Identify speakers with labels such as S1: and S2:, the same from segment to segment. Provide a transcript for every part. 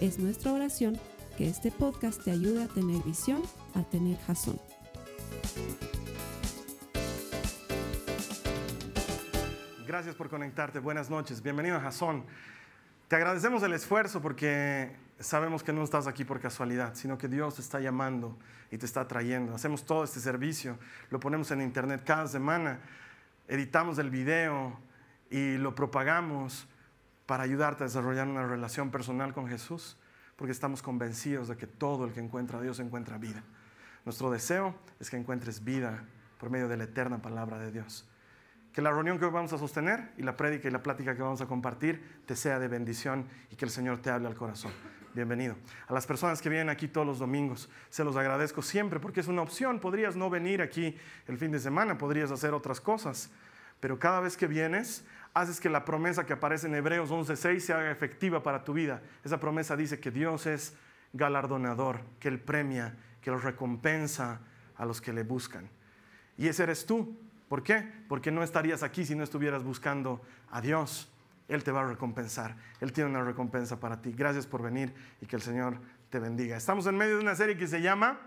S1: Es nuestra oración que este podcast te ayude a tener visión, a tener jazón.
S2: Gracias por conectarte. Buenas noches. Bienvenido a Jazón. Te agradecemos el esfuerzo porque sabemos que no estás aquí por casualidad, sino que Dios te está llamando y te está trayendo. Hacemos todo este servicio, lo ponemos en internet cada semana, editamos el video y lo propagamos para ayudarte a desarrollar una relación personal con Jesús, porque estamos convencidos de que todo el que encuentra a Dios encuentra vida. Nuestro deseo es que encuentres vida por medio de la eterna palabra de Dios. Que la reunión que hoy vamos a sostener y la prédica y la plática que vamos a compartir te sea de bendición y que el Señor te hable al corazón. Bienvenido. A las personas que vienen aquí todos los domingos, se los agradezco siempre porque es una opción. Podrías no venir aquí el fin de semana, podrías hacer otras cosas, pero cada vez que vienes, haces que la promesa que aparece en Hebreos 11:6 se haga efectiva para tu vida. Esa promesa dice que Dios es galardonador, que Él premia, que Él recompensa a los que le buscan. Y ese eres tú. ¿Por qué? Porque no estarías aquí si no estuvieras buscando a Dios. Él te va a recompensar. Él tiene una recompensa para ti. Gracias por venir y que el Señor te bendiga. Estamos en medio de una serie que se llama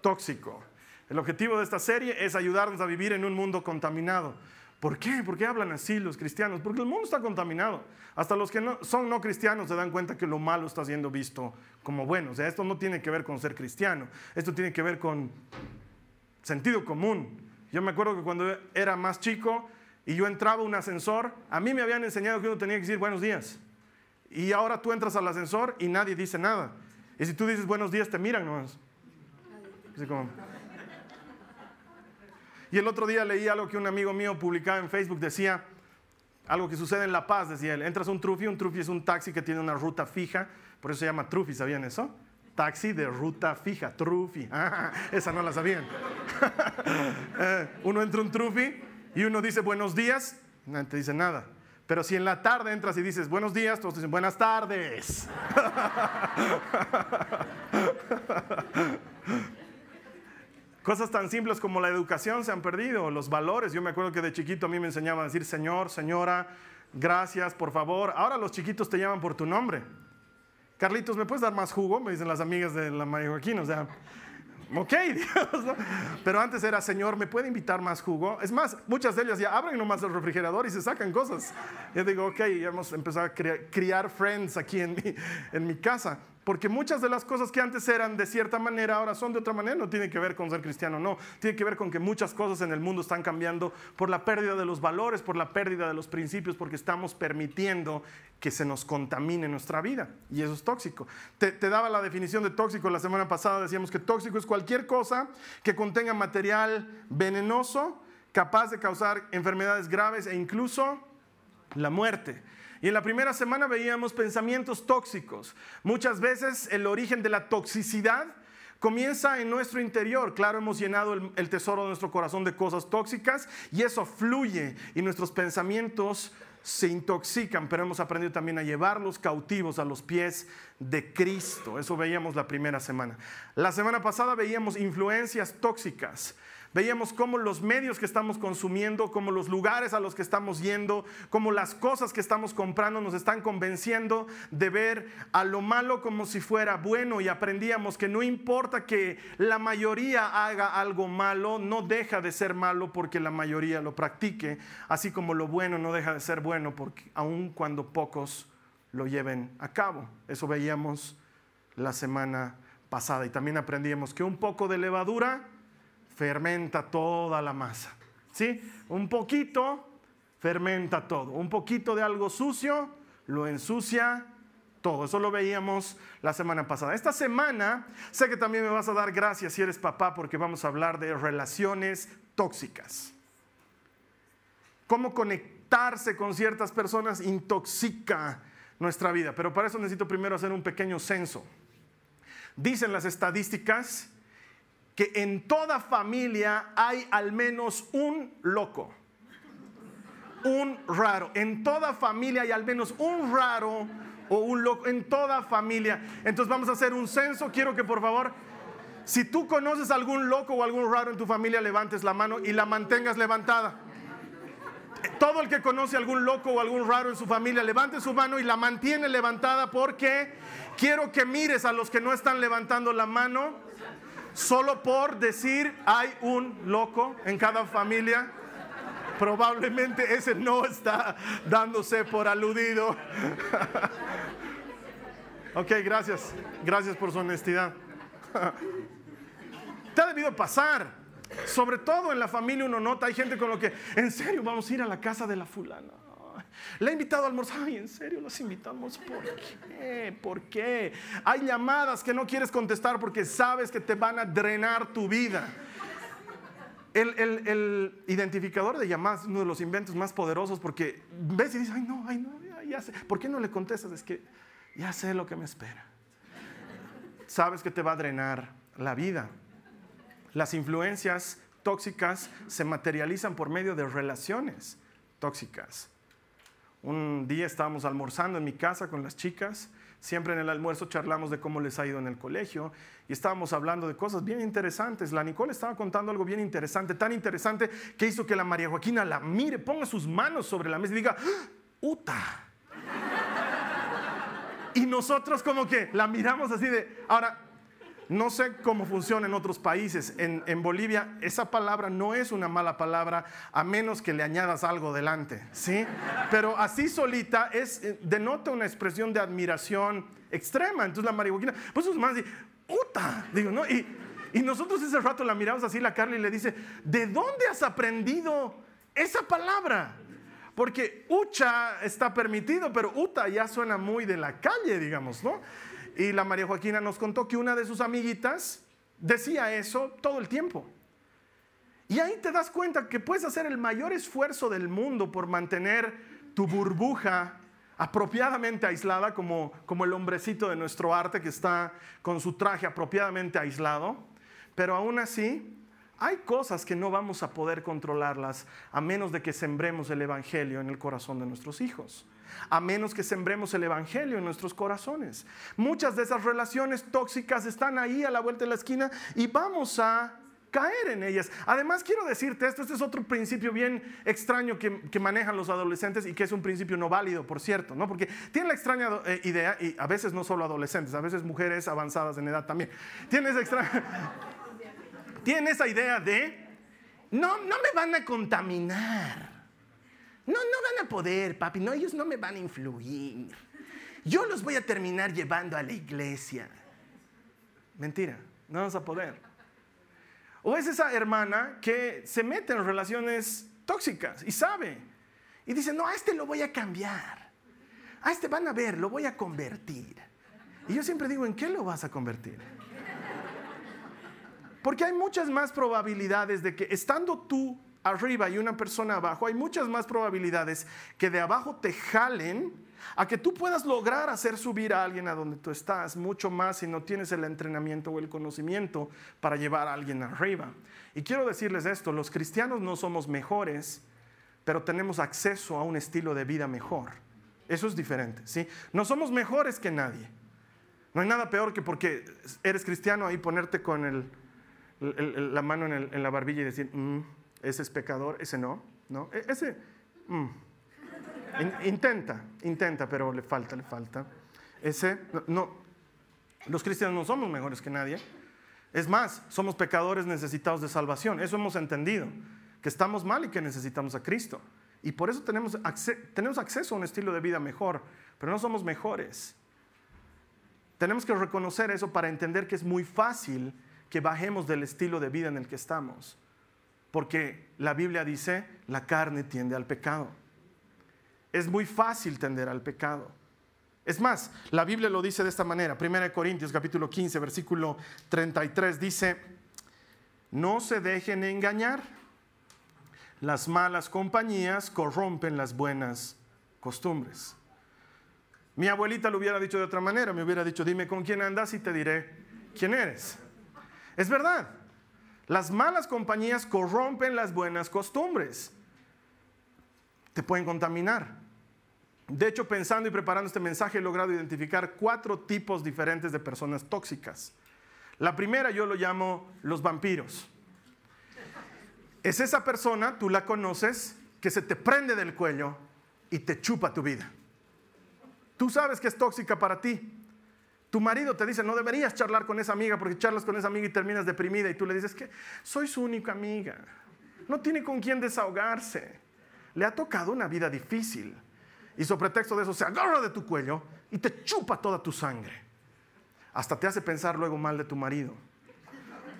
S2: Tóxico. El objetivo de esta serie es ayudarnos a vivir en un mundo contaminado. ¿Por qué? ¿Por qué hablan así los cristianos? Porque el mundo está contaminado. Hasta los que no, son no cristianos se dan cuenta que lo malo está siendo visto como bueno. O sea, esto no tiene que ver con ser cristiano. Esto tiene que ver con sentido común. Yo me acuerdo que cuando era más chico y yo entraba a un ascensor, a mí me habían enseñado que uno tenía que decir buenos días. Y ahora tú entras al ascensor y nadie dice nada. Y si tú dices buenos días, te miran nomás. Y el otro día leí algo que un amigo mío publicaba en Facebook, decía, algo que sucede en La Paz, decía él, entras un trufi, un trufi es un taxi que tiene una ruta fija, por eso se llama trufi, ¿sabían eso? Taxi de ruta fija, trufi. Ah, esa no la sabían. Eh, uno entra un trufi y uno dice buenos días, nadie te dice nada. Pero si en la tarde entras y dices buenos días, todos dicen buenas tardes. Cosas tan simples como la educación se han perdido, los valores. Yo me acuerdo que de chiquito a mí me enseñaban a decir señor, señora, gracias, por favor. Ahora los chiquitos te llaman por tu nombre. Carlitos, ¿me puedes dar más jugo? Me dicen las amigas de la María Joaquín. O sea, ok, Dios. ¿no? Pero antes era, Señor, ¿me puede invitar más jugo? Es más, muchas de ellas ya abren nomás el refrigerador y se sacan cosas. Yo digo, ok, ya hemos empezado a criar, friends aquí en mi, en mi casa. Porque muchas de las cosas que antes eran de cierta manera ahora son de otra manera. No tiene que ver con ser cristiano, no. Tiene que ver con que muchas cosas en el mundo están cambiando por la pérdida de los valores, por la pérdida de los principios, porque estamos permitiendo que se nos contamine nuestra vida. Y eso es tóxico. Te, daba la definición de tóxico la semana pasada. Decíamos que tóxico es cualquier cosa que contenga material venenoso, capaz de causar enfermedades graves e incluso la muerte. Y en la primera semana veíamos pensamientos tóxicos. Muchas veces el origen de la toxicidad comienza en nuestro interior. Claro, hemos llenado el, tesoro de nuestro corazón de cosas tóxicas y eso fluye y nuestros pensamientos se intoxican, pero hemos aprendido también a llevarlos cautivos a los pies de Cristo. Eso veíamos la primera semana. La semana pasada veíamos influencias tóxicas. Veíamos cómo los medios que estamos consumiendo, cómo los lugares a los que estamos yendo, cómo las cosas que estamos comprando nos están convenciendo de ver a lo malo como si fuera bueno y aprendíamos que no importa que la mayoría haga algo malo, no deja de ser malo porque la mayoría lo practique, así como lo bueno no deja de ser bueno porque aun cuando pocos lo lleven a cabo. Eso veíamos la semana pasada y también aprendíamos que un poco de levadura fermenta toda la masa. ¿Sí? Un poquito fermenta todo. Un poquito de algo sucio lo ensucia todo. Eso lo veíamos la semana pasada. Esta semana sé que también me vas a dar gracias si eres papá porque vamos a hablar de relaciones tóxicas. Cómo conectarse con ciertas personas intoxica nuestra vida. Pero para eso necesito primero hacer un pequeño censo. Dicen las estadísticas que en toda familia hay al menos un loco, un raro. En toda familia hay al menos un raro o un loco, en toda familia. Entonces vamos a hacer un censo. Quiero que por favor, si tú conoces algún loco o algún raro en tu familia, levantes la mano y la mantengas levantada. Todo el que conoce algún loco o algún raro en su familia, levante su mano y la mantiene levantada porque quiero que mires a los que no están levantando la mano solo por decir hay un loco en cada familia. Probablemente ese no está dándose por aludido. ok, gracias. Gracias por su honestidad. Te ha debido pasar. Sobre todo en la familia uno nota, hay gente con lo que, en serio, vamos a ir a la casa de la fulana. Le he invitado a almorzar. Ay, ¿en serio los invitamos? ¿Por qué? ¿Por qué? Hay llamadas que no quieres contestar porque sabes que te van a drenar tu vida. El, identificador de llamadas es uno de los inventos más poderosos porque ves y dices, ay no, ay no, ya sé. ¿Por qué no le contestas? Es que ya sé lo que me espera. Sabes que te va a drenar la vida. Las influencias tóxicas se materializan por medio de relaciones tóxicas. Un día estábamos almorzando en mi casa con las chicas. Siempre en el almuerzo charlamos de cómo les ha ido en el colegio y estábamos hablando de cosas bien interesantes. La Nicole estaba contando algo bien interesante, tan interesante que hizo que la María Joaquina la mire, ponga sus manos sobre la mesa y diga, ¡Ah! ¡Uta! Y nosotros como que la miramos así de, ahora, no sé cómo funciona en otros países. En, Bolivia esa palabra no es una mala palabra a menos que le añadas algo delante, ¿sí? Pero así solita es, eh, denota una expresión de admiración extrema. Entonces la marihuana, pues sus dice, ¡puta! Digo, ¿no? Y, y nosotros ese rato la miramos así, la Carla, y le dice, ¿de dónde has aprendido esa palabra? Porque ucha está permitido, pero uta ya suena muy de la calle, digamos, ¿no? Y la María Joaquina nos contó que una de sus amiguitas decía eso todo el tiempo. Y ahí te das cuenta que puedes hacer el mayor esfuerzo del mundo por mantener tu burbuja apropiadamente aislada, como, como el hombrecito de nuestro arte que está con su traje apropiadamente aislado, pero aún así hay cosas que no vamos a poder controlarlas a menos de que sembremos el Evangelio en el corazón de nuestros hijos a menos que sembremos el Evangelio en nuestros corazones. Muchas de esas relaciones tóxicas están ahí a la vuelta de la esquina y vamos a caer en ellas. Además, quiero decirte esto, este es otro principio bien extraño que, manejan los adolescentes y que es un principio no válido, por cierto, ¿no? Porque tienen la extraña eh, idea, y a veces no solo adolescentes, a veces mujeres avanzadas en edad también, tienen esa, extra... tienen esa idea de, no, no me van a contaminar. No, no van a poder, papi. No, ellos no me van a influir. Yo los voy a terminar llevando a la iglesia. Mentira, no vas a poder. O es esa hermana que se mete en relaciones tóxicas y sabe. Y dice, no, a este lo voy a cambiar. A este van a ver, lo voy a convertir. Y yo siempre digo, ¿en qué lo vas a convertir? Porque hay muchas más probabilidades de que estando tú arriba y una persona abajo, hay muchas más probabilidades que de abajo te jalen a que tú puedas lograr hacer subir a alguien a donde tú estás, mucho más si no tienes el entrenamiento o el conocimiento para llevar a alguien arriba. Y quiero decirles esto, los cristianos no somos mejores, pero tenemos acceso a un estilo de vida mejor. Eso es diferente, ¿sí? No somos mejores que nadie. No hay nada peor que porque eres cristiano ahí ponerte con la mano en, la barbilla y decir, mm, ese es pecador, ese no, ¿no? E, ese, mm. intenta, intenta, pero le falta, le falta. Ese, no, los cristianos no somos mejores que nadie. Es más, somos pecadores necesitados de salvación. Eso hemos entendido, que estamos mal y que necesitamos a Cristo. Y por eso tenemos, tenemos acceso a un estilo de vida mejor, pero no somos mejores. Tenemos que reconocer eso para entender que es muy fácil que bajemos del estilo de vida en el que estamos. Porque la Biblia dice, la carne tiende al pecado. Es muy fácil tender al pecado. Es más, la Biblia lo dice de esta manera. 1 Corintios capítulo 15, versículo 33 dice, no se dejen engañar. Las malas compañías corrompen las buenas costumbres. Mi abuelita lo hubiera dicho de otra manera, me hubiera dicho, dime con quién andas y te diré quién eres. Es verdad. Las malas compañías corrompen las buenas costumbres. Te pueden contaminar. De hecho, pensando y preparando este mensaje, he logrado identificar cuatro tipos diferentes de personas tóxicas. La primera yo lo llamo los vampiros. Es esa persona, tú la conoces, que se te prende del cuello y te chupa tu vida. Tú sabes que es tóxica para ti. Tu marido te dice, no deberías charlar con esa amiga porque charlas con esa amiga y terminas deprimida y tú le dices que soy su única amiga. No tiene con quién desahogarse. Le ha tocado una vida difícil. Y sobre pretexto de eso se agarra de tu cuello y te chupa toda tu sangre. Hasta te hace pensar luego mal de tu marido.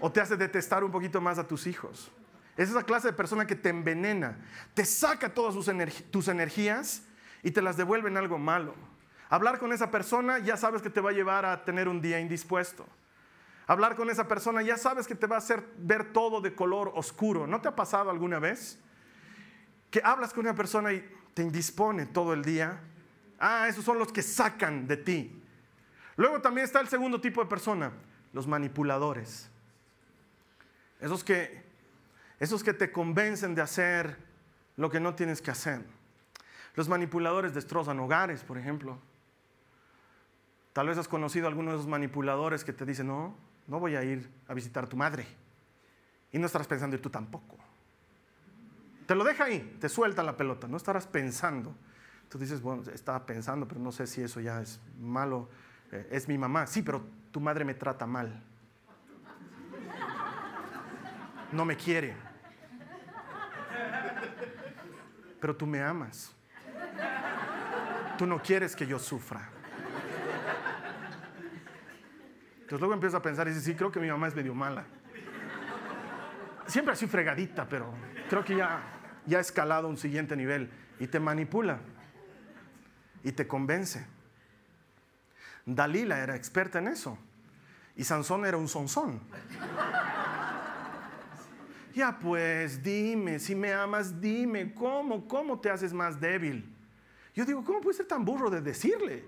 S2: O te hace detestar un poquito más a tus hijos. Es esa clase de persona que te envenena, te saca todas tus energías y te las devuelve en algo malo. Hablar con esa persona ya sabes que te va a llevar a tener un día indispuesto. Hablar con esa persona ya sabes que te va a hacer ver todo de color oscuro. ¿No te ha pasado alguna vez? Que hablas con una persona y te indispone todo el día. Ah, esos son los que sacan de ti. Luego también está el segundo tipo de persona, los manipuladores. Esos que, esos que te convencen de hacer lo que no tienes que hacer. Los manipuladores destrozan hogares, por ejemplo. Tal vez has conocido a alguno de esos manipuladores que te dicen, no, no voy a ir a visitar a tu madre. Y no estarás pensando, y tú tampoco. Te lo deja ahí, te suelta la pelota, no estarás pensando. Tú dices, bueno, estaba pensando, pero no sé si eso ya es malo. Eh, es mi mamá. Sí, pero tu madre me trata mal. No me quiere. Pero tú me amas. Tú no quieres que yo sufra. Entonces luego empieza a pensar y dice, sí, creo que mi mamá es medio mala. Siempre así fregadita, pero creo que ya, ya ha escalado a un siguiente nivel y te manipula y te convence. Dalila era experta en eso y Sansón era un sonzón. Ya pues, dime, si me amas, dime, ¿cómo? ¿Cómo te haces más débil? Yo digo, ¿cómo puede ser tan burro de decirle?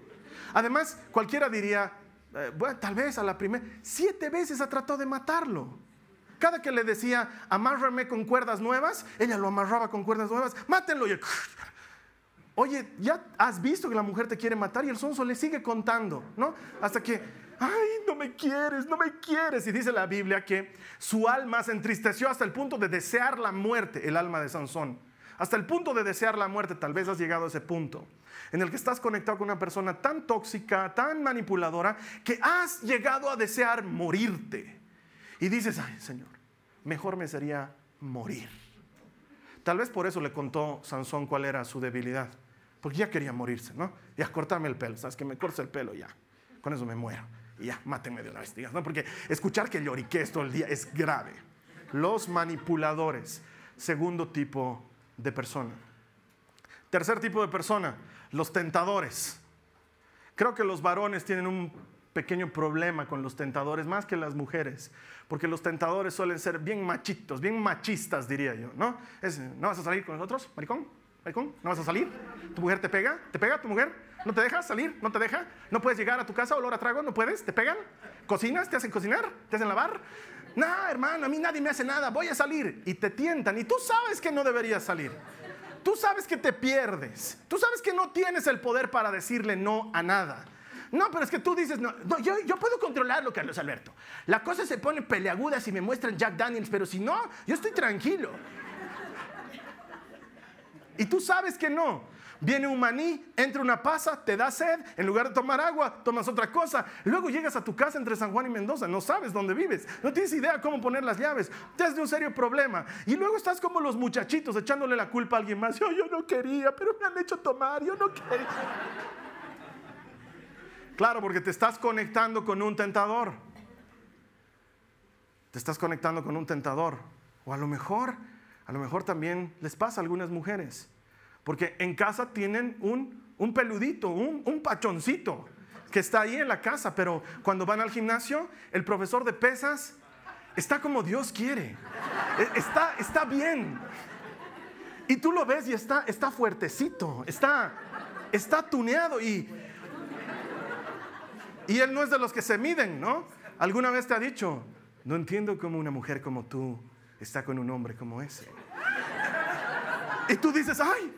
S2: Además, cualquiera diría, eh, tal vez a la primera, siete veces ha tratado de matarlo. Cada que le decía, amárrame con cuerdas nuevas, ella lo amarraba con cuerdas nuevas, mátenlo. Y Oye, ya has visto que la mujer te quiere matar y el sonso le sigue contando, ¿no? Hasta que, ay, no me quieres, no me quieres. Y dice la Biblia que su alma se entristeció hasta el punto de desear la muerte, el alma de Sansón. Hasta el punto de desear la muerte, tal vez has llegado a ese punto en el que estás conectado con una persona tan tóxica, tan manipuladora, que has llegado a desear morirte. Y dices, ay Señor, mejor me sería morir. Tal vez por eso le contó Sansón cuál era su debilidad, porque ya quería morirse, ¿no? Ya cortarme el pelo, ¿sabes? Que me corte el pelo ya, con eso me muero. Y ya, mátenme de una vez, ¿no? Porque escuchar que lloriques todo el día es grave. Los manipuladores, segundo tipo de persona. Tercer tipo de persona, los tentadores. Creo que los varones tienen un pequeño problema con los tentadores más que las mujeres, porque los tentadores suelen ser bien machitos, bien machistas, diría yo, ¿no? ¿No vas a salir con nosotros, maricón? ¿Maricón? ¿No vas a salir? ¿Tu mujer te pega? ¿Te pega tu mujer? ¿No te deja salir? ¿No te deja? ¿No puedes llegar a tu casa olor a trago? ¿No puedes? ¿Te pegan? ¿Cocinas? ¿Te hacen cocinar? ¿Te hacen lavar? No, hermano, a mí nadie me hace nada, voy a salir. Y te tientan y tú sabes que no deberías salir. Tú sabes que te pierdes. Tú sabes que no tienes el poder para decirle no a nada. No, pero es que tú dices, no, yo, yo, puedo controlarlo, Carlos Alberto. La cosa se pone peleaguda si me muestran Jack Daniels, pero si no, yo estoy tranquilo. Y tú sabes que no. Viene un maní, entra una pasa, te da sed, en lugar de tomar agua, tomas otra cosa. Luego llegas a tu casa entre San Juan y Mendoza, no sabes dónde vives, no tienes idea cómo poner las llaves, te has de un serio problema. Y luego estás como los muchachitos echándole la culpa a alguien más. Yo, yo no quería, pero me han hecho tomar, yo no quería. Claro, porque te estás conectando con un tentador. Te estás conectando con un tentador. O a lo mejor, a lo mejor también les pasa a algunas mujeres porque en casa tienen un, peludito, un, pachoncito que está ahí en la casa, pero cuando van al gimnasio, el profesor de pesas está como Dios quiere. E, está, está bien. Y tú lo ves y está, está fuertecito, está, está tuneado y, y él no es de los que se miden, ¿no? ¿Alguna vez te ha dicho, no entiendo cómo una mujer como tú está con un hombre como ese? Y tú dices, ay,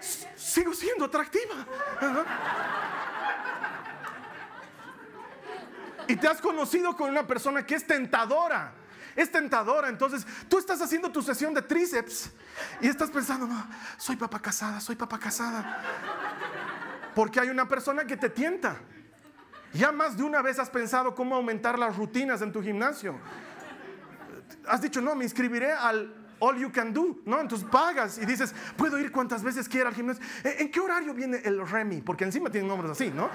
S2: sigo siendo atractiva. Y te has conocido con una persona que es tentadora. Es tentadora. Entonces tú estás haciendo tu sesión de tríceps y estás pensando, no, soy papá casada, soy papá casada. Porque hay una persona que te tienta. Ya más de una vez has pensado cómo aumentar las rutinas en tu gimnasio. Has dicho, no, me inscribiré al all you can do, ¿no? Entonces pagas y dices, puedo ir cuantas veces quiera al gimnasio. ¿En qué horario viene el Remy? Porque encima tienen nombres así, ¿no?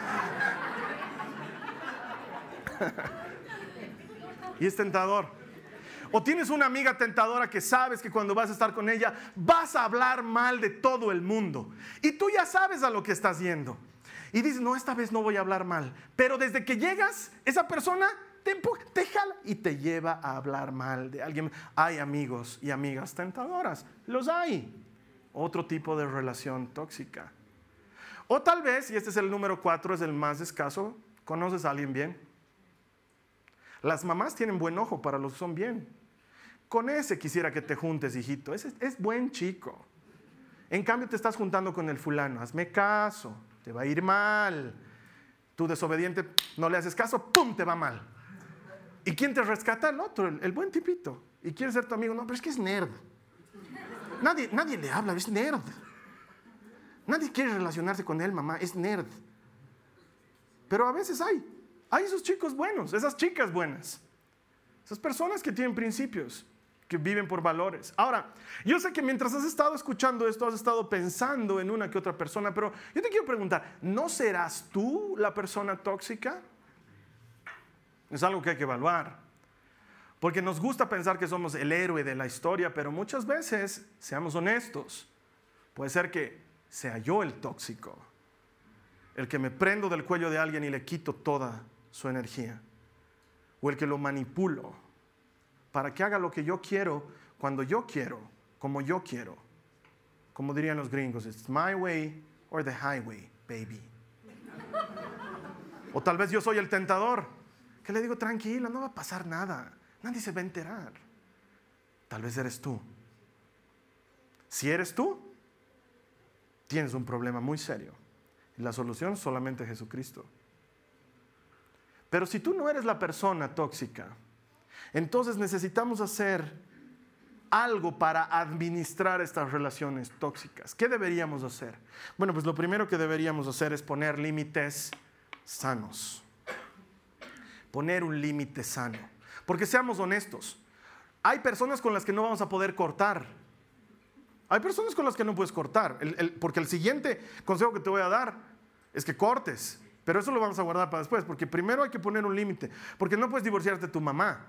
S2: y es tentador. O tienes una amiga tentadora que sabes que cuando vas a estar con ella vas a hablar mal de todo el mundo. Y tú ya sabes a lo que estás yendo. Y dices, no, esta vez no voy a hablar mal. Pero desde que llegas, esa persona te empuja, te jala y te lleva a hablar mal de alguien. Hay amigos y amigas tentadoras. Los hay. Otro tipo de relación tóxica. O tal vez, y este es el número cuatro, es el más escaso, conoces a alguien bien las mamás tienen buen ojo para los que son bien. Con ese quisiera que te juntes, hijito. Ese es buen chico. En cambio te estás juntando con el fulano. Hazme caso, te va a ir mal. Tú desobediente, no le haces caso, ¡pum! te va mal. ¿Y quién te rescata? El otro, el, buen tipito. ¿Y quiere ser tu amigo? No, pero es que es nerd. Nadie, nadie le habla, es nerd. Nadie quiere relacionarse con él, mamá, es nerd. Pero a veces hay. Hay esos chicos buenos, esas chicas buenas, esas personas que tienen principios, que viven por valores. Ahora, yo sé que mientras has estado escuchando esto, has estado pensando en una que otra persona, pero yo te quiero preguntar, ¿no serás tú la persona tóxica? Es algo que hay que evaluar. Porque nos gusta pensar que somos el héroe de la historia, pero muchas veces, seamos honestos, puede ser que sea yo el tóxico, el que me prendo del cuello de alguien y le quito toda su energía. O el que lo manipulo para que haga lo que yo quiero, cuando yo quiero, como yo quiero. Como dirían los gringos, it's my way or the highway, baby. o tal vez yo soy el tentador, que le digo, tranquila, no va a pasar nada, nadie se va a enterar. Tal vez eres tú. Si eres tú, tienes un problema muy serio. La solución solamente Jesucristo. Pero si tú no eres la persona tóxica, entonces necesitamos hacer algo para administrar estas relaciones tóxicas. ¿Qué deberíamos hacer? Bueno, pues lo primero que deberíamos hacer es poner límites sanos. Poner un límite sano. Porque seamos honestos, hay personas con las que no vamos a poder cortar. Hay personas con las que no puedes cortar. porque el siguiente consejo que te voy a dar es que cortes. Pero eso lo vamos a guardar para después, porque primero hay que poner un límite, porque no puedes divorciarte de tu mamá.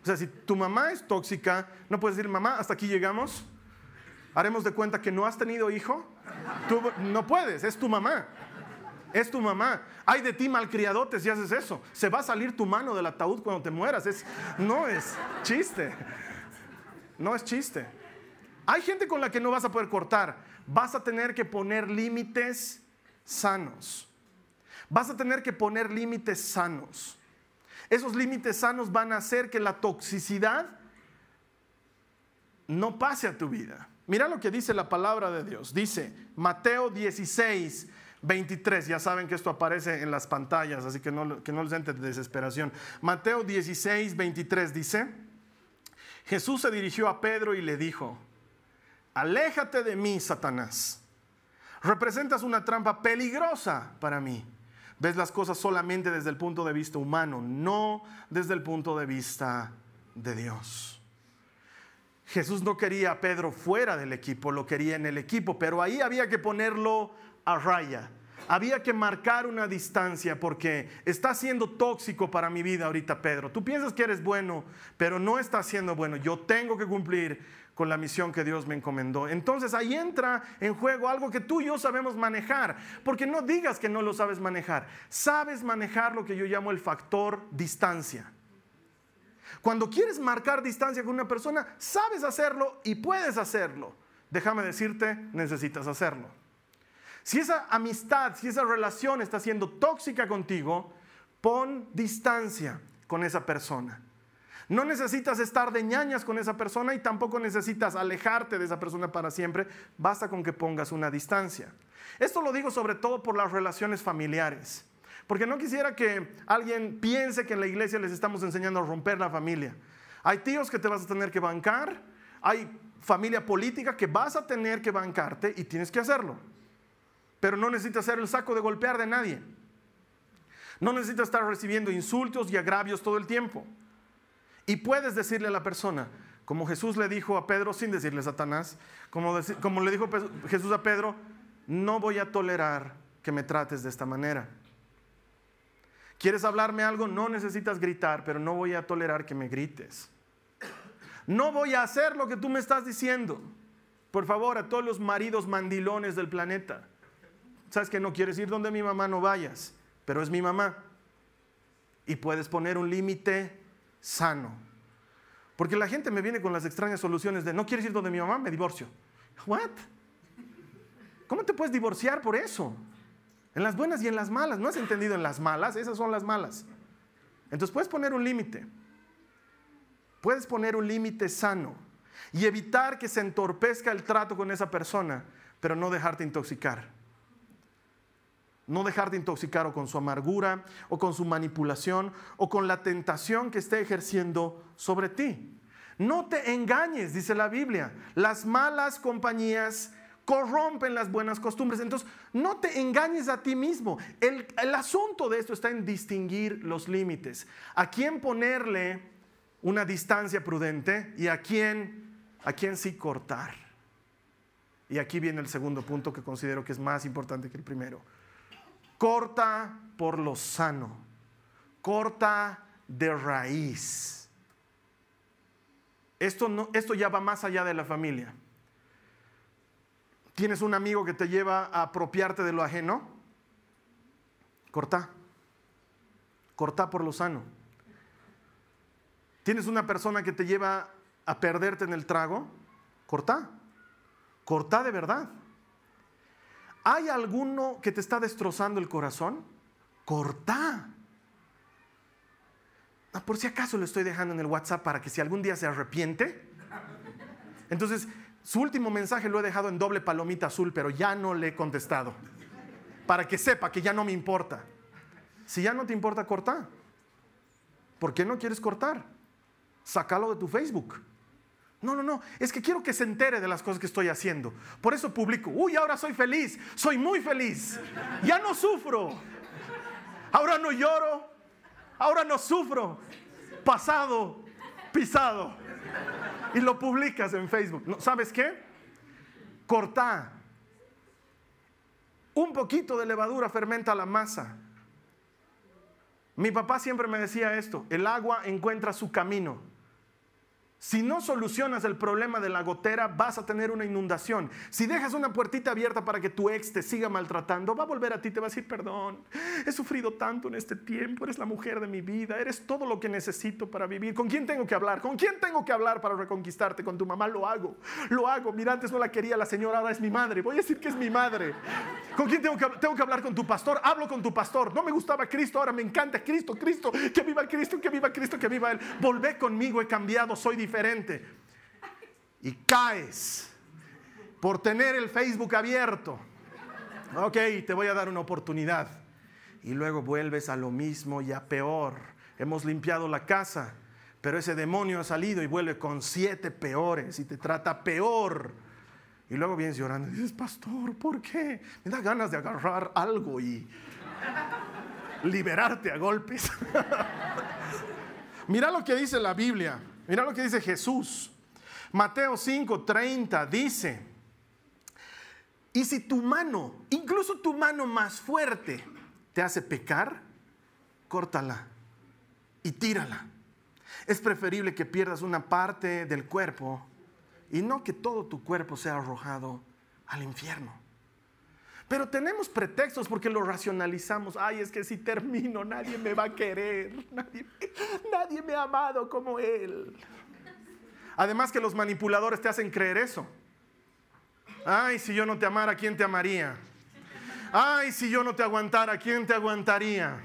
S2: O sea, si tu mamá es tóxica, no puedes decir, mamá, hasta aquí llegamos, haremos de cuenta que no has tenido hijo. Tú no puedes, es tu mamá. Es tu mamá. Hay de ti malcriadote si haces eso. Se va a salir tu mano del ataúd cuando te mueras. Es, no es chiste. No es chiste. Hay gente con la que no vas a poder cortar. Vas a tener que poner límites sanos. Vas a tener que poner límites sanos. Esos límites sanos van a hacer que la toxicidad no pase a tu vida. Mira lo que dice la palabra de Dios. Dice Mateo 16, 23. Ya saben que esto aparece en las pantallas, así que no, que no les desesperación. Mateo 16, 23 dice, Jesús se dirigió a Pedro y le dijo, aléjate de mí, Satanás. Representas una trampa peligrosa para mí ves las cosas solamente desde el punto de vista humano, no desde el punto de vista de Dios. Jesús no quería a Pedro fuera del equipo, lo quería en el equipo, pero ahí había que ponerlo a raya. Había que marcar una distancia porque está siendo tóxico para mi vida ahorita, Pedro. Tú piensas que eres bueno, pero no está siendo bueno. Yo tengo que cumplir con la misión que Dios me encomendó. Entonces ahí entra en juego algo que tú y yo sabemos manejar, porque no digas que no lo sabes manejar, sabes manejar lo que yo llamo el factor distancia. Cuando quieres marcar distancia con una persona, sabes hacerlo y puedes hacerlo. Déjame decirte, necesitas hacerlo. Si esa amistad, si esa relación está siendo tóxica contigo, pon distancia. con esa persona. No necesitas estar de ñañas con esa persona y tampoco necesitas alejarte de esa persona para siempre. Basta con que pongas una distancia. Esto lo digo sobre todo por las relaciones familiares. Porque no quisiera que alguien piense que en la iglesia les estamos enseñando a romper la familia. Hay tíos que te vas a tener que bancar, hay familia política que vas a tener que bancarte y tienes que hacerlo. Pero no necesitas ser el saco de golpear de nadie. No necesitas estar recibiendo insultos y agravios todo el tiempo. Y puedes decirle a la persona, como Jesús le dijo a Pedro, sin decirle Satanás, como, como le dijo Jesús a Pedro, no voy a tolerar que me trates de esta manera. ¿Quieres hablarme algo? No necesitas gritar, pero no voy a tolerar que me grites. No voy a hacer lo que tú me estás diciendo. Por favor, a todos los maridos mandilones del planeta. Sabes que no quieres ir donde mi mamá, no vayas, pero es mi mamá. Y puedes poner un límite sano. Porque la gente me viene con las extrañas soluciones de no quieres ir donde mi mamá, me divorcio. ¿What? ¿Cómo te puedes divorciar por eso? En las buenas y en las malas. ¿No has entendido en las malas? Esas son las malas. Entonces puedes poner un límite. Puedes poner un límite sano y evitar que se entorpezca el trato con esa persona, pero no dejarte intoxicar. No dejarte intoxicar o con su amargura, o con su manipulación, o con la tentación que esté ejerciendo sobre ti. No te engañes, dice la Biblia. Las malas compañías corrompen las buenas costumbres. Entonces, no te engañes a ti mismo. El, asunto de esto está en distinguir los límites. A quién ponerle una distancia prudente y a quién, a quién sí cortar. Y aquí viene el segundo punto que considero que es más importante que el primero. Corta por lo sano. Corta de raíz. Esto, no, esto ya va más allá de la familia. ¿Tienes un amigo que te lleva a apropiarte de lo ajeno? Corta. Corta por lo sano. ¿Tienes una persona que te lleva a perderte en el trago? Corta. Corta de verdad. ¿Hay alguno que te está destrozando el corazón? Corta. Ah, por si acaso lo estoy dejando en el WhatsApp para que si algún día se arrepiente. Entonces, su último mensaje lo he dejado en doble palomita azul, pero ya no le he contestado. Para que sepa que ya no me importa. Si ya no te importa, corta. ¿Por qué no quieres cortar? Sácalo de tu Facebook. No, no, no. Es que quiero que se entere de las cosas que estoy haciendo. Por eso publico. Uy, ahora soy feliz. Soy muy feliz. Ya no sufro. Ahora no lloro. Ahora no sufro. Pasado, pisado y lo publicas en Facebook. ¿Sabes qué? Corta. Un poquito de levadura fermenta la masa. Mi papá siempre me decía esto, el agua encuentra su camino. Si no solucionas el problema de la gotera, vas a tener una inundación. Si dejas una puertita abierta para que tu ex te siga maltratando, va a volver a ti, te va a decir, perdón, he sufrido tanto en este tiempo, eres la mujer de mi vida, eres todo lo que necesito para vivir. ¿Con quién tengo que hablar? ¿Con quién tengo que hablar para reconquistarte? Con tu mamá lo hago, lo hago. Mira, antes no la quería la señora, ahora es mi madre. Voy a decir que es mi madre. ¿Con quién tengo que, tengo que hablar? Con tu pastor. Hablo con tu pastor. No me gustaba Cristo, ahora me encanta Cristo, Cristo. Que viva Cristo, que viva Cristo, que viva Él. Volvé conmigo, he cambiado, soy diferente diferente. Y caes por tener el Facebook abierto. Ok, te voy a dar una oportunidad. Y luego vuelves a lo mismo y a peor. Hemos limpiado la casa, pero ese demonio ha salido y vuelve con siete peores y te trata peor. Y luego vienes llorando y dices, pastor, ¿por qué? Me da ganas de agarrar algo y liberarte a golpes. Mira lo que dice la Biblia. Mira lo que dice Jesús. Mateo 5:30 dice, y si tu mano, incluso tu mano más fuerte, te hace pecar, córtala y tírala. Es preferible que pierdas una parte del cuerpo y no que todo tu cuerpo sea arrojado al infierno. Pero tenemos pretextos porque lo racionalizamos. Ay, es que si termino nadie me va a querer. Nadie, nadie me ha amado como él. Además que los manipuladores te hacen creer eso. Ay, si yo no te amara, ¿quién te amaría? Ay, si yo no te aguantara, ¿quién te aguantaría?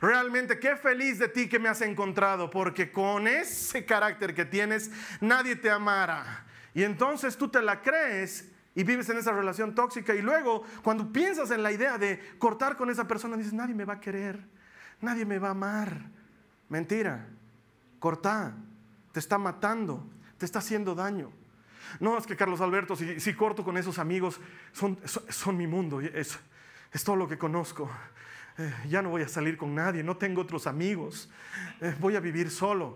S2: Realmente qué feliz de ti que me has encontrado, porque con ese carácter que tienes, nadie te amara. Y entonces tú te la crees y vives en esa relación tóxica. Y luego, cuando piensas en la idea de cortar con esa persona, dices, nadie me va a querer, nadie me va a amar. Mentira, corta, te está matando, te está haciendo daño. No, es que Carlos Alberto, si, corto con esos amigos, son, son, mi mundo, es, es todo lo que conozco. Eh, ya no voy a salir con nadie, no tengo otros amigos, eh, voy a vivir solo.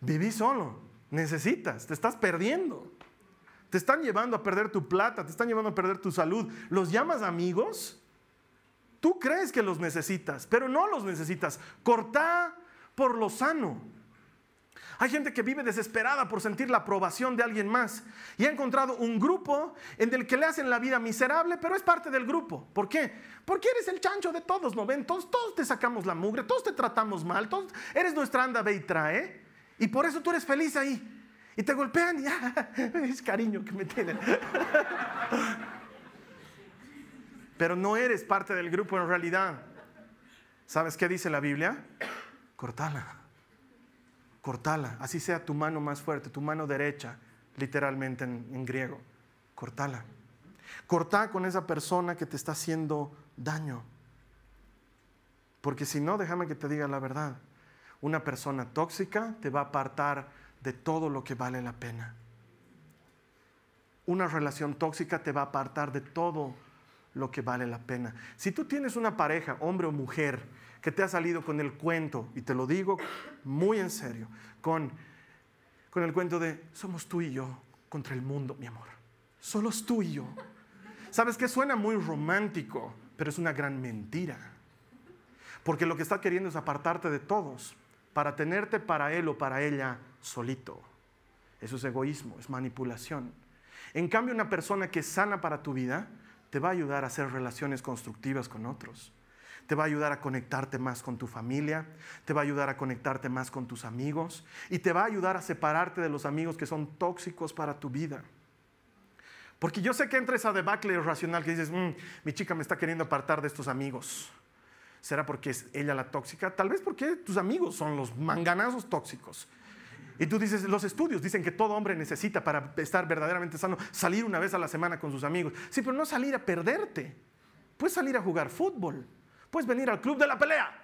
S2: Viví solo, necesitas, te estás perdiendo. Te están llevando a perder tu plata, te están llevando a perder tu salud. ¿Los llamas amigos? Tú crees que los necesitas, pero no los necesitas. Corta por lo sano. Hay gente que vive desesperada por sentir la aprobación de alguien más y ha encontrado un grupo en el que le hacen la vida miserable, pero es parte del grupo. ¿Por qué? Porque eres el chancho de todos, ¿no ven? Todos, todos te sacamos la mugre, todos te tratamos mal, todos, eres nuestra anda, ve y trae. Y por eso tú eres feliz ahí. Y te golpean y ya, es cariño que me tienen. Pero no eres parte del grupo en realidad. ¿Sabes qué dice la Biblia? Cortala cortala, así sea tu mano más fuerte, tu mano derecha, literalmente en, griego, cortala. Corta con esa persona que te está haciendo daño. Porque si no, déjame que te diga la verdad, una persona tóxica te va a apartar de todo lo que vale la pena. Una relación tóxica te va a apartar de todo lo que vale la pena. Si tú tienes una pareja, hombre o mujer, que te ha salido con el cuento, y te lo digo muy en serio, con, con el cuento de somos tú y yo contra el mundo, mi amor. Solo es tú y yo. Sabes que suena muy romántico, pero es una gran mentira. Porque lo que está queriendo es apartarte de todos para tenerte para él o para ella solito. Eso es egoísmo, es manipulación. En cambio, una persona que es sana para tu vida te va a ayudar a hacer relaciones constructivas con otros te va a ayudar a conectarte más con tu familia, te va a ayudar a conectarte más con tus amigos y te va a ayudar a separarte de los amigos que son tóxicos para tu vida. Porque yo sé que entra esa debacle irracional que dices, mm, mi chica me está queriendo apartar de estos amigos. ¿Será porque es ella la tóxica? Tal vez porque tus amigos son los manganazos tóxicos. Y tú dices, los estudios dicen que todo hombre necesita para estar verdaderamente sano salir una vez a la semana con sus amigos. Sí, pero no salir a perderte. Puedes salir a jugar fútbol. Puedes venir al club de la pelea.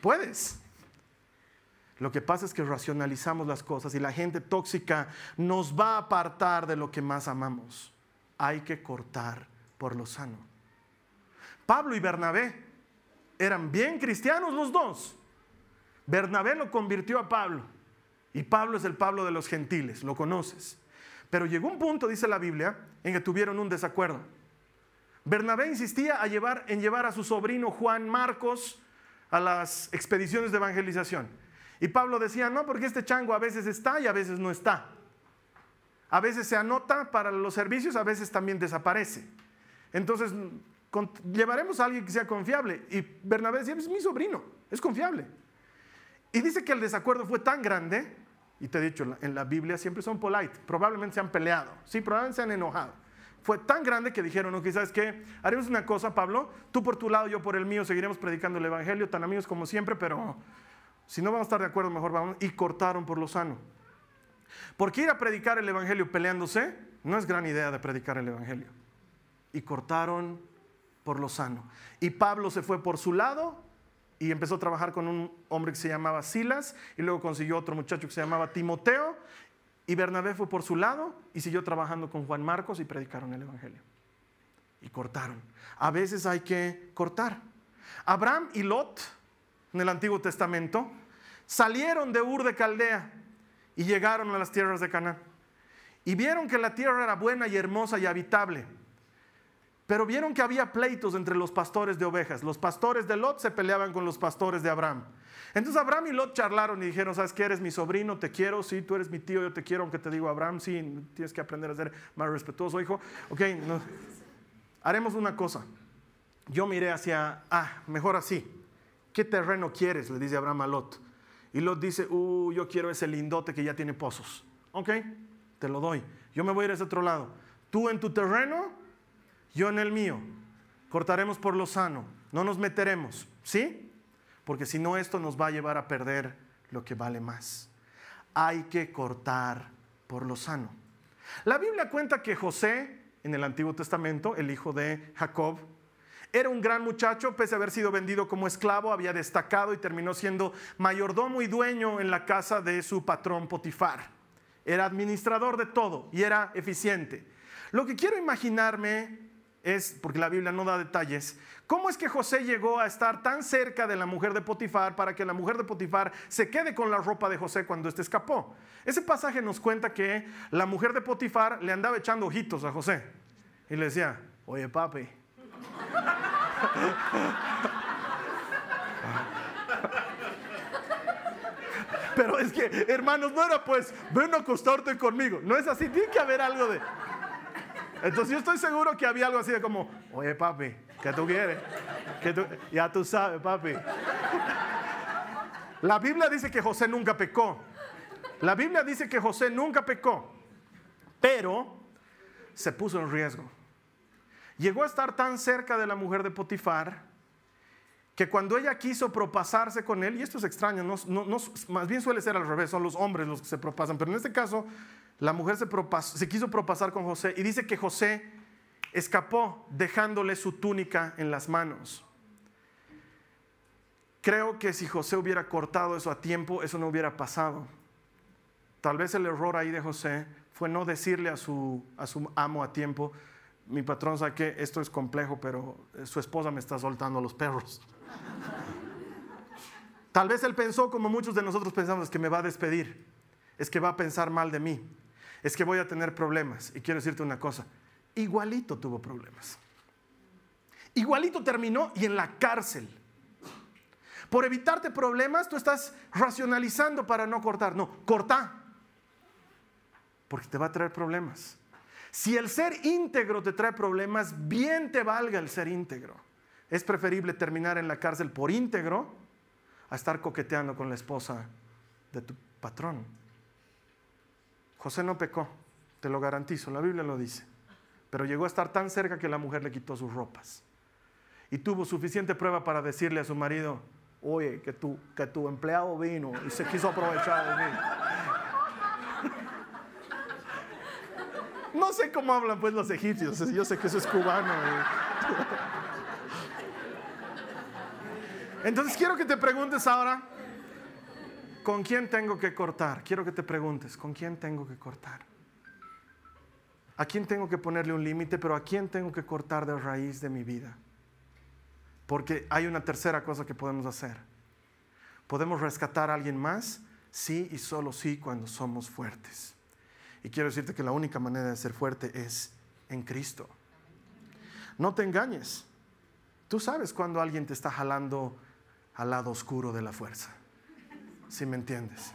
S2: Puedes. Lo que pasa es que racionalizamos las cosas y la gente tóxica nos va a apartar de lo que más amamos. Hay que cortar por lo sano. Pablo y Bernabé eran bien cristianos los dos. Bernabé lo convirtió a Pablo y Pablo es el Pablo de los gentiles, lo conoces. Pero llegó un punto, dice la Biblia, en que tuvieron un desacuerdo. Bernabé insistía en llevar a su sobrino Juan Marcos a las expediciones de evangelización. Y Pablo decía, no, porque este chango a veces está y a veces no está. A veces se anota para los servicios, a veces también desaparece. Entonces, llevaremos a alguien que sea confiable. Y Bernabé decía, es mi sobrino, es confiable. Y dice que el desacuerdo fue tan grande, y te he dicho, en la Biblia siempre son polite, probablemente se han peleado, sí, probablemente se han enojado fue tan grande que dijeron, ok, ¿sabes qué? Haremos una cosa, Pablo, tú por tu lado, yo por el mío, seguiremos predicando el Evangelio, tan amigos como siempre, pero si no vamos a estar de acuerdo, mejor vamos. Y cortaron por lo sano. Porque ir a predicar el Evangelio peleándose no es gran idea de predicar el Evangelio. Y cortaron por lo sano. Y Pablo se fue por su lado y empezó a trabajar con un hombre que se llamaba Silas y luego consiguió otro muchacho que se llamaba Timoteo y Bernabé fue por su lado y siguió trabajando con Juan Marcos y predicaron el Evangelio. Y cortaron. A veces hay que cortar. Abraham y Lot, en el Antiguo Testamento, salieron de Ur de Caldea y llegaron a las tierras de Canaán. Y vieron que la tierra era buena y hermosa y habitable. Pero vieron que había pleitos entre los pastores de ovejas. Los pastores de Lot se peleaban con los pastores de Abraham. Entonces Abraham y Lot charlaron y dijeron, ¿sabes qué? Eres mi sobrino, te quiero, sí, tú eres mi tío, yo te quiero, aunque te digo Abraham, sí, tienes que aprender a ser más respetuoso, hijo. Ok, haremos una cosa. Yo miré hacia, ah, mejor así. ¿Qué terreno quieres? Le dice Abraham a Lot. Y Lot dice, uh, yo quiero ese lindote que ya tiene pozos. Ok, te lo doy. Yo me voy a ir a ese otro lado. Tú en tu terreno yo en el mío. Cortaremos por lo sano, no nos meteremos, ¿sí? Porque si no, esto nos va a llevar a perder lo que vale más. Hay que cortar por lo sano. La Biblia cuenta que José, en el Antiguo Testamento, el hijo de Jacob, era un gran muchacho, pese a haber sido vendido como esclavo, había destacado y terminó siendo mayordomo y dueño en la casa de su patrón Potifar. Era administrador de todo y era eficiente. Lo que quiero imaginarme es, porque la Biblia no da detalles, ¿cómo es que José llegó a estar tan cerca de la mujer de Potifar para que la mujer de Potifar se quede con la ropa de José cuando éste escapó? Ese pasaje nos cuenta que la mujer de Potifar le andaba echando ojitos a José y le decía, oye papi, pero es que, hermanos, no era pues, ven a acostarte conmigo. No es así, tiene que haber algo de... Entonces yo estoy seguro que había algo así de como, oye papi, ¿qué tú quieres? Ya tú sabes, papi. La Biblia dice que José nunca pecó. La Biblia dice que José nunca pecó, pero se puso en riesgo. Llegó a estar tan cerca de la mujer de Potifar que cuando ella quiso propasarse con él, y esto es extraño, no, más bien suele ser al revés, son los hombres los que se propasan, pero en este caso la mujer se, quiso propasar con José y dice que José escapó dejándole su túnica en las manos. Creo que si José hubiera cortado eso a tiempo, eso no hubiera pasado. Tal vez el error ahí de José fue no decirle a su, a amo a tiempo, mi patrón sabe que esto es complejo, pero su esposa me está soltando los perros. Tal vez él pensó como muchos de nosotros pensamos, es que me va a despedir, es que va a pensar mal de mí, es que voy a tener problemas. Y quiero decirte una cosa, igualito tuvo problemas. Igualito terminó y en la cárcel. Por evitarte problemas, tú estás racionalizando para no cortar. No, corta. Porque te va a traer problemas. Si el ser íntegro te trae problemas, bien te valga el ser íntegro. Es preferible terminar en la cárcel por íntegro a estar coqueteando con la esposa de tu patrón. José no pecó, te lo garantizo, la Biblia lo dice. Pero llegó a estar tan cerca que la mujer le quitó sus ropas. Y tuvo suficiente prueba para decirle a su marido, oye, que tu, que tu empleado vino y se quiso aprovechar de mí. No sé cómo hablan pues los egipcios, yo sé que eso es cubano. Entonces quiero que te preguntes ahora, ¿con quién tengo que cortar? Quiero que te preguntes, ¿con quién tengo que cortar? ¿A quién tengo que ponerle un límite, pero a quién tengo que cortar de raíz de mi vida? Porque hay una tercera cosa que podemos hacer. ¿Podemos rescatar a alguien más? Sí y solo sí cuando somos fuertes. Y quiero decirte que la única manera de ser fuerte es en Cristo. No te engañes. Tú sabes cuando alguien te está jalando al lado oscuro de la fuerza. Si me entiendes.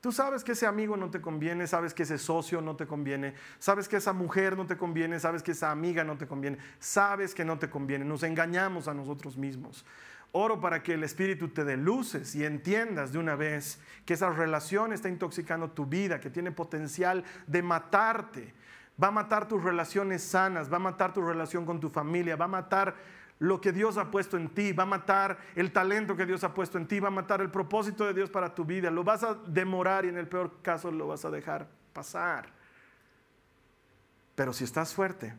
S2: Tú sabes que ese amigo no te conviene, sabes que ese socio no te conviene, sabes que esa mujer no te conviene, sabes que esa amiga no te conviene, sabes que no te conviene. Nos engañamos a nosotros mismos. Oro para que el Espíritu te dé luces y entiendas de una vez que esa relación está intoxicando tu vida, que tiene potencial de matarte. Va a matar tus relaciones sanas, va a matar tu relación con tu familia, va a matar lo que Dios ha puesto en ti, va a matar el talento que Dios ha puesto en ti, va a matar el propósito de Dios para tu vida. Lo vas a demorar y en el peor caso lo vas a dejar pasar. Pero si estás fuerte,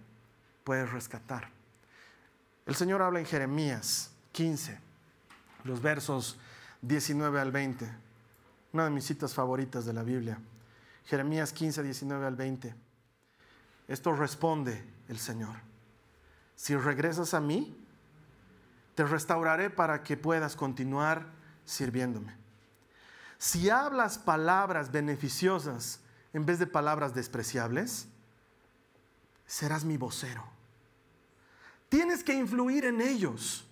S2: puedes rescatar. El Señor habla en Jeremías 15 los versos 19 al 20. Una de mis citas favoritas de la Biblia. Jeremías 15, 19 al 20. Esto responde el Señor. Si regresas a mí, te restauraré para que puedas continuar sirviéndome. Si hablas palabras beneficiosas en vez de palabras despreciables, serás mi vocero. Tienes que influir en ellos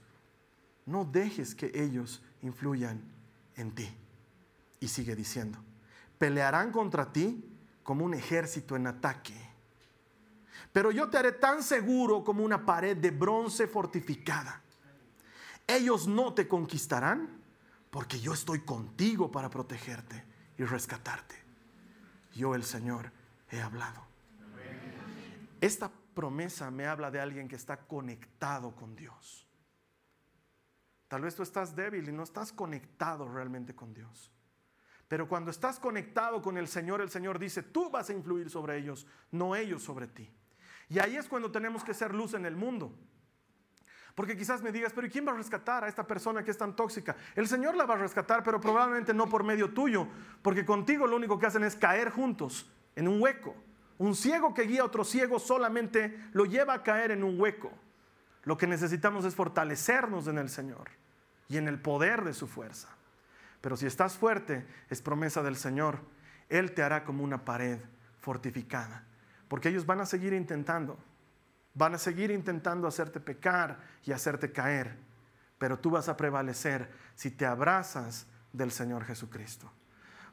S2: no dejes que ellos influyan en ti. Y sigue diciendo, pelearán contra ti como un ejército en ataque. Pero yo te haré tan seguro como una pared de bronce fortificada. Ellos no te conquistarán porque yo estoy contigo para protegerte y rescatarte. Yo el Señor he hablado. Esta promesa me habla de alguien que está conectado con Dios. Tal vez tú estás débil y no estás conectado realmente con Dios. Pero cuando estás conectado con el Señor, el Señor dice, tú vas a influir sobre ellos, no ellos sobre ti. Y ahí es cuando tenemos que ser luz en el mundo. Porque quizás me digas, pero ¿y quién va a rescatar a esta persona que es tan tóxica? El Señor la va a rescatar, pero probablemente no por medio tuyo, porque contigo lo único que hacen es caer juntos en un hueco. Un ciego que guía a otro ciego solamente lo lleva a caer en un hueco. Lo que necesitamos es fortalecernos en el Señor y en el poder de su fuerza. Pero si estás fuerte, es promesa del Señor, Él te hará como una pared fortificada. Porque ellos van a seguir intentando, van a seguir intentando hacerte pecar y hacerte caer. Pero tú vas a prevalecer si te abrazas del Señor Jesucristo.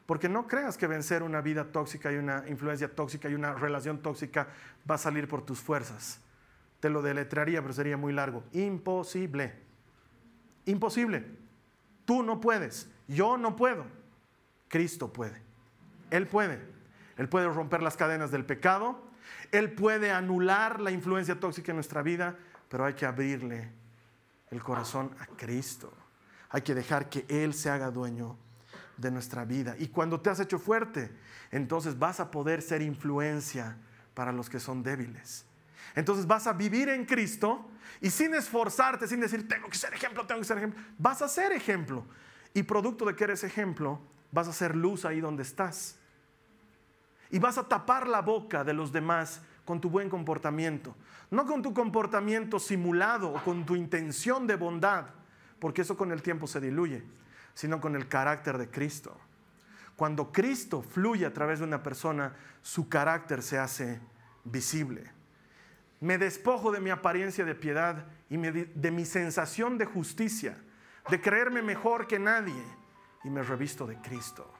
S2: Porque no creas que vencer una vida tóxica y una influencia tóxica y una relación tóxica va a salir por tus fuerzas. Te lo deletrearía, pero sería muy largo. Imposible. Imposible. Tú no puedes. Yo no puedo. Cristo puede. Él puede. Él puede romper las cadenas del pecado. Él puede anular la influencia tóxica en nuestra vida, pero hay que abrirle el corazón a Cristo. Hay que dejar que Él se haga dueño de nuestra vida. Y cuando te has hecho fuerte, entonces vas a poder ser influencia para los que son débiles. Entonces vas a vivir en Cristo y sin esforzarte, sin decir, tengo que ser ejemplo, tengo que ser ejemplo, vas a ser ejemplo. Y producto de que eres ejemplo, vas a ser luz ahí donde estás. Y vas a tapar la boca de los demás con tu buen comportamiento. No con tu comportamiento simulado o con tu intención de bondad, porque eso con el tiempo se diluye sino con el carácter de Cristo. Cuando Cristo fluye a través de una persona, su carácter se hace visible. Me despojo de mi apariencia de piedad y de mi sensación de justicia, de creerme mejor que nadie, y me revisto de Cristo.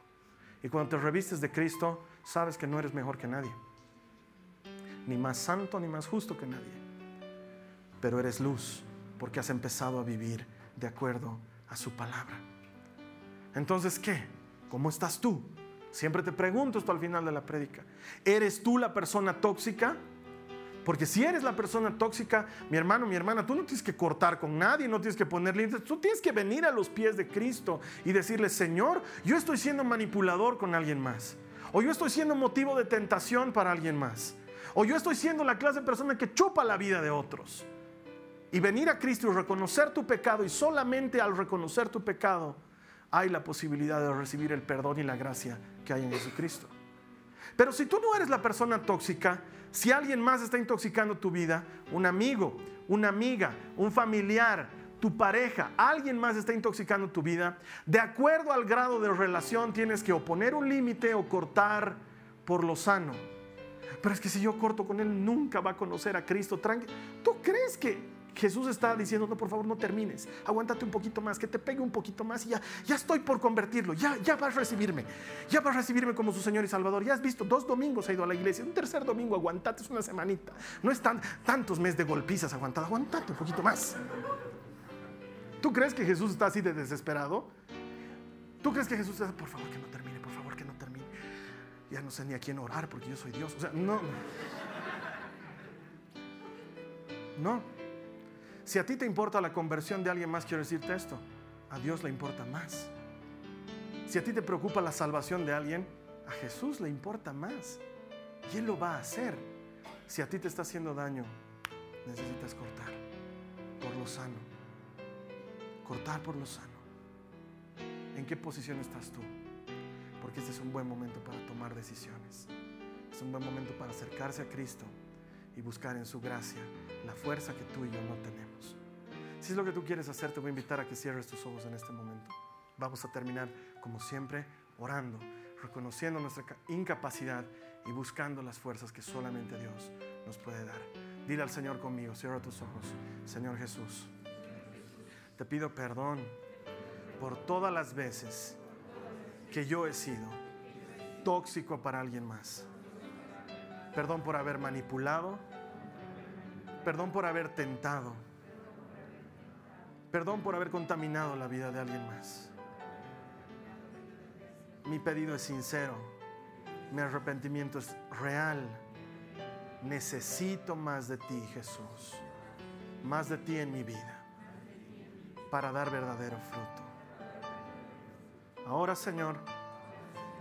S2: Y cuando te revistes de Cristo, sabes que no eres mejor que nadie, ni más santo ni más justo que nadie, pero eres luz porque has empezado a vivir de acuerdo a su palabra. Entonces, ¿qué? ¿Cómo estás tú? Siempre te pregunto esto al final de la prédica. ¿Eres tú la persona tóxica? Porque si eres la persona tóxica, mi hermano, mi hermana, tú no tienes que cortar con nadie, no tienes que poner límites, tú tienes que venir a los pies de Cristo y decirle, Señor, yo estoy siendo manipulador con alguien más. O yo estoy siendo motivo de tentación para alguien más. O yo estoy siendo la clase de persona que chupa la vida de otros. Y venir a Cristo y reconocer tu pecado y solamente al reconocer tu pecado, hay la posibilidad de recibir el perdón y la gracia que hay en Jesucristo. Pero si tú no eres la persona tóxica, si alguien más está intoxicando tu vida, un amigo, una amiga, un familiar, tu pareja, alguien más está intoxicando tu vida, de acuerdo al grado de relación tienes que oponer un límite o cortar por lo sano. Pero es que si yo corto con él, nunca va a conocer a Cristo. ¿Tú crees que Jesús está diciendo, no, por favor, no termines, aguántate un poquito más, que te pegue un poquito más y ya, ya estoy por convertirlo, ya, ya vas a recibirme, ya vas a recibirme como su Señor y Salvador, ya has visto, dos domingos ha ido a la iglesia, un tercer domingo, aguantate, es una semanita, no están tantos meses de golpizas aguantado, aguantate un poquito más. ¿Tú crees que Jesús está así de desesperado? ¿Tú crees que Jesús está, por favor, que no termine, por favor, que no termine? Ya no sé ni a quién orar porque yo soy Dios, o sea, no. No. Si a ti te importa la conversión de alguien más, quiero decirte esto, a Dios le importa más. Si a ti te preocupa la salvación de alguien, a Jesús le importa más. Y lo va a hacer. Si a ti te está haciendo daño, necesitas cortar por lo sano. Cortar por lo sano. ¿En qué posición estás tú? Porque este es un buen momento para tomar decisiones. Es un buen momento para acercarse a Cristo y buscar en su gracia la fuerza que tú y yo no tenemos. Si es lo que tú quieres hacer, te voy a invitar a que cierres tus ojos en este momento. Vamos a terminar, como siempre, orando, reconociendo nuestra incapacidad y buscando las fuerzas que solamente Dios nos puede dar. Dile al Señor conmigo, cierra tus ojos. Señor Jesús, te pido perdón por todas las veces que yo he sido tóxico para alguien más Perdón por haber manipulado. Perdón por haber tentado. Perdón por haber contaminado la vida de alguien más. Mi pedido es sincero. Mi arrepentimiento es real. Necesito más de ti, Jesús. Más de ti en mi vida para dar verdadero fruto. Ahora, Señor,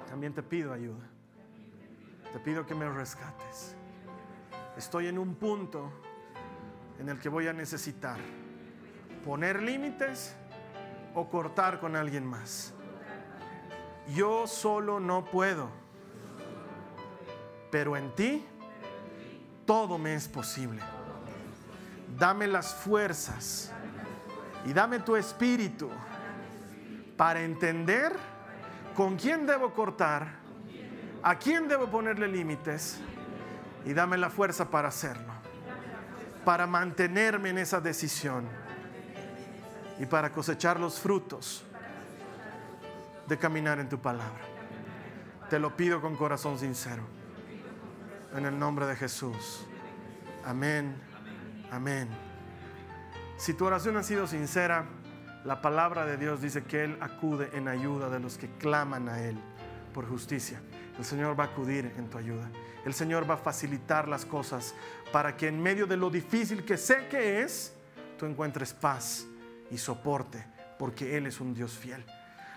S2: también te pido ayuda. Te pido que me rescates. Estoy en un punto en el que voy a necesitar poner límites o cortar con alguien más. Yo solo no puedo, pero en ti todo me es posible. Dame las fuerzas y dame tu espíritu para entender con quién debo cortar, a quién debo ponerle límites y dame la fuerza para hacerlo, para mantenerme en esa decisión y para cosechar los frutos de caminar en tu palabra. Te lo pido con corazón sincero, en el nombre de Jesús. Amén, amén. Si tu oración ha sido sincera, la palabra de Dios dice que Él acude en ayuda de los que claman a Él por justicia. El Señor va a acudir en tu ayuda. El Señor va a facilitar las cosas para que en medio de lo difícil que sé que es, tú encuentres paz y soporte, porque Él es un Dios fiel.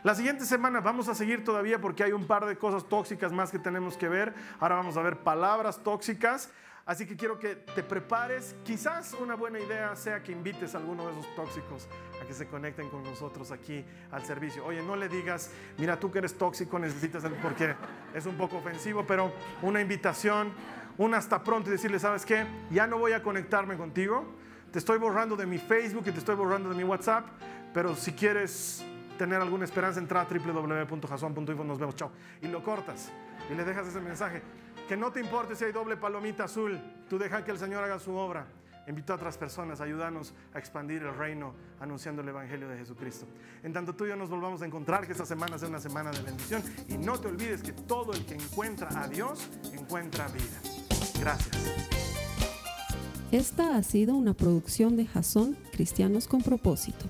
S2: La siguiente semana vamos a seguir todavía porque hay un par de cosas tóxicas más que tenemos que ver. Ahora vamos a ver palabras tóxicas. Así que quiero que te prepares. Quizás una buena idea sea que invites a alguno de esos tóxicos a que se conecten con nosotros aquí al servicio. Oye, no le digas, mira, tú que eres tóxico necesitas, porque es un poco ofensivo, pero una invitación, un hasta pronto y decirle, ¿sabes qué? Ya no voy a conectarme contigo. Te estoy borrando de mi Facebook y te estoy borrando de mi WhatsApp, pero si quieres tener alguna esperanza, entra a www.jason.info, nos vemos, chao. Y lo cortas y le dejas ese mensaje. Que no te importe si hay doble palomita azul, tú deja que el Señor haga su obra. Invita a otras personas, ayúdanos a expandir el reino anunciando el Evangelio de Jesucristo. En tanto tú y yo nos volvamos a encontrar, que esta semana sea una semana de bendición. Y no te olvides que todo el que encuentra a Dios encuentra vida. Gracias.
S1: Esta ha sido una producción de Jason Cristianos con Propósito.